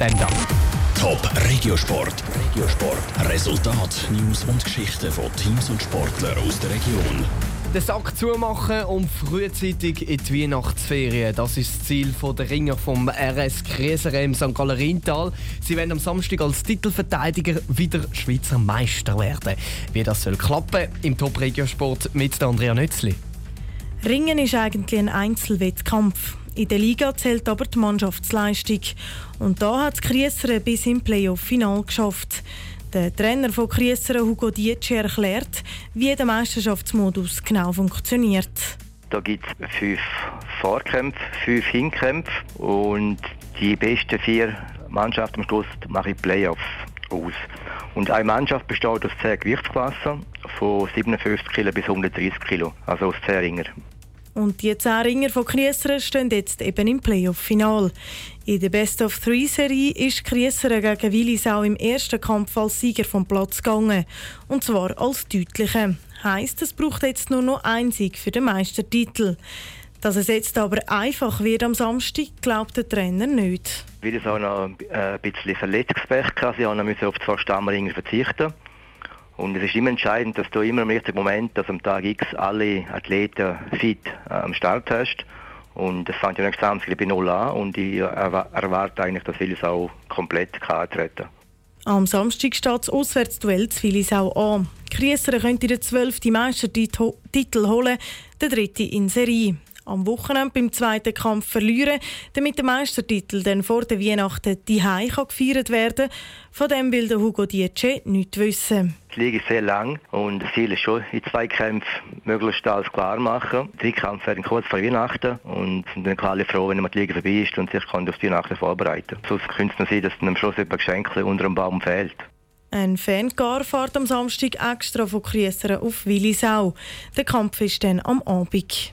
da. Top Regiosport. Regiosport. Resultat, News und Geschichten von Teams und Sportlern aus der Region. Den Sack zumachen und frühzeitig in die Weihnachtsferien. Das ist das Ziel der Ringer vom RS Krieser im St. Galerintal. Sie werden am Samstag als Titelverteidiger wieder Schweizer Meister werden. Wie das soll klappen im Top Regiosport mit Andrea Nützli. Ringen ist eigentlich ein Einzelwettkampf. In der Liga zählt aber die Mannschaftsleistung. Und da hat Krieser bis im Playoff-Final geschafft. Der Trainer von Krieser, Hugo Dietschi, erklärt, wie der Meisterschaftsmodus genau funktioniert. Da gibt es fünf Vorkämpfe, fünf Hinkämpfe und die besten vier Mannschaften am Schluss machen Playoffs aus. Und eine Mannschaft besteht aus zehn Gewichtsklassen von 57 Kilo bis 130 Kilo, also aus zehn Ringer. Und die zehn Ringer von Krieseren stehen jetzt eben im Playoff-Final. In der Best-of-Three-Serie ist Krieseren gegen Willisau im ersten Kampf als Sieger vom Platz gegangen. Und zwar als deutlicher. Heisst, es braucht jetzt nur noch ein Sieg für den Meistertitel. Dass es jetzt aber einfach wird am Samstag, glaubt der Trainer nicht. Willisau noch ein bisschen Verletzungspech. Sie mussten auf zwei Stammringer verzichten. Und es ist immer entscheidend, dass du immer im richtigen Moment, dass am Tag X alle Athleten fit äh, am Start hast. Und das fängt ja nächstes Samstag bei Null an und ich erwarte eigentlich, dass Willisau komplett antreten Am Samstag steht das Auswärtsduell zu Willisau an. Kriesser könnte den zwölften Meistertitel holen, der dritte in Serie am Wochenende beim zweiten Kampf verlieren, damit der Meistertitel dann vor der Weihnachten die kann gefeiert werden Von dem will der Hugo Dietsche nichts wissen. Die Liga ist sehr lang und das Ziel ist schon, in zwei Kämpfen möglichst alles klar machen. Drei Kämpfe werden kurz vor Weihnachten und sind dann alle froh, wenn man die Liga vorbei ist und sich auf die Weihnachten vorbereiten kann. Sonst könnte es noch sein, dass am Schluss ein Geschenk unter dem Baum fehlt. Ein Fangar fährt am Samstag extra von Kriesseren auf Willisau. Der Kampf ist dann am Abend.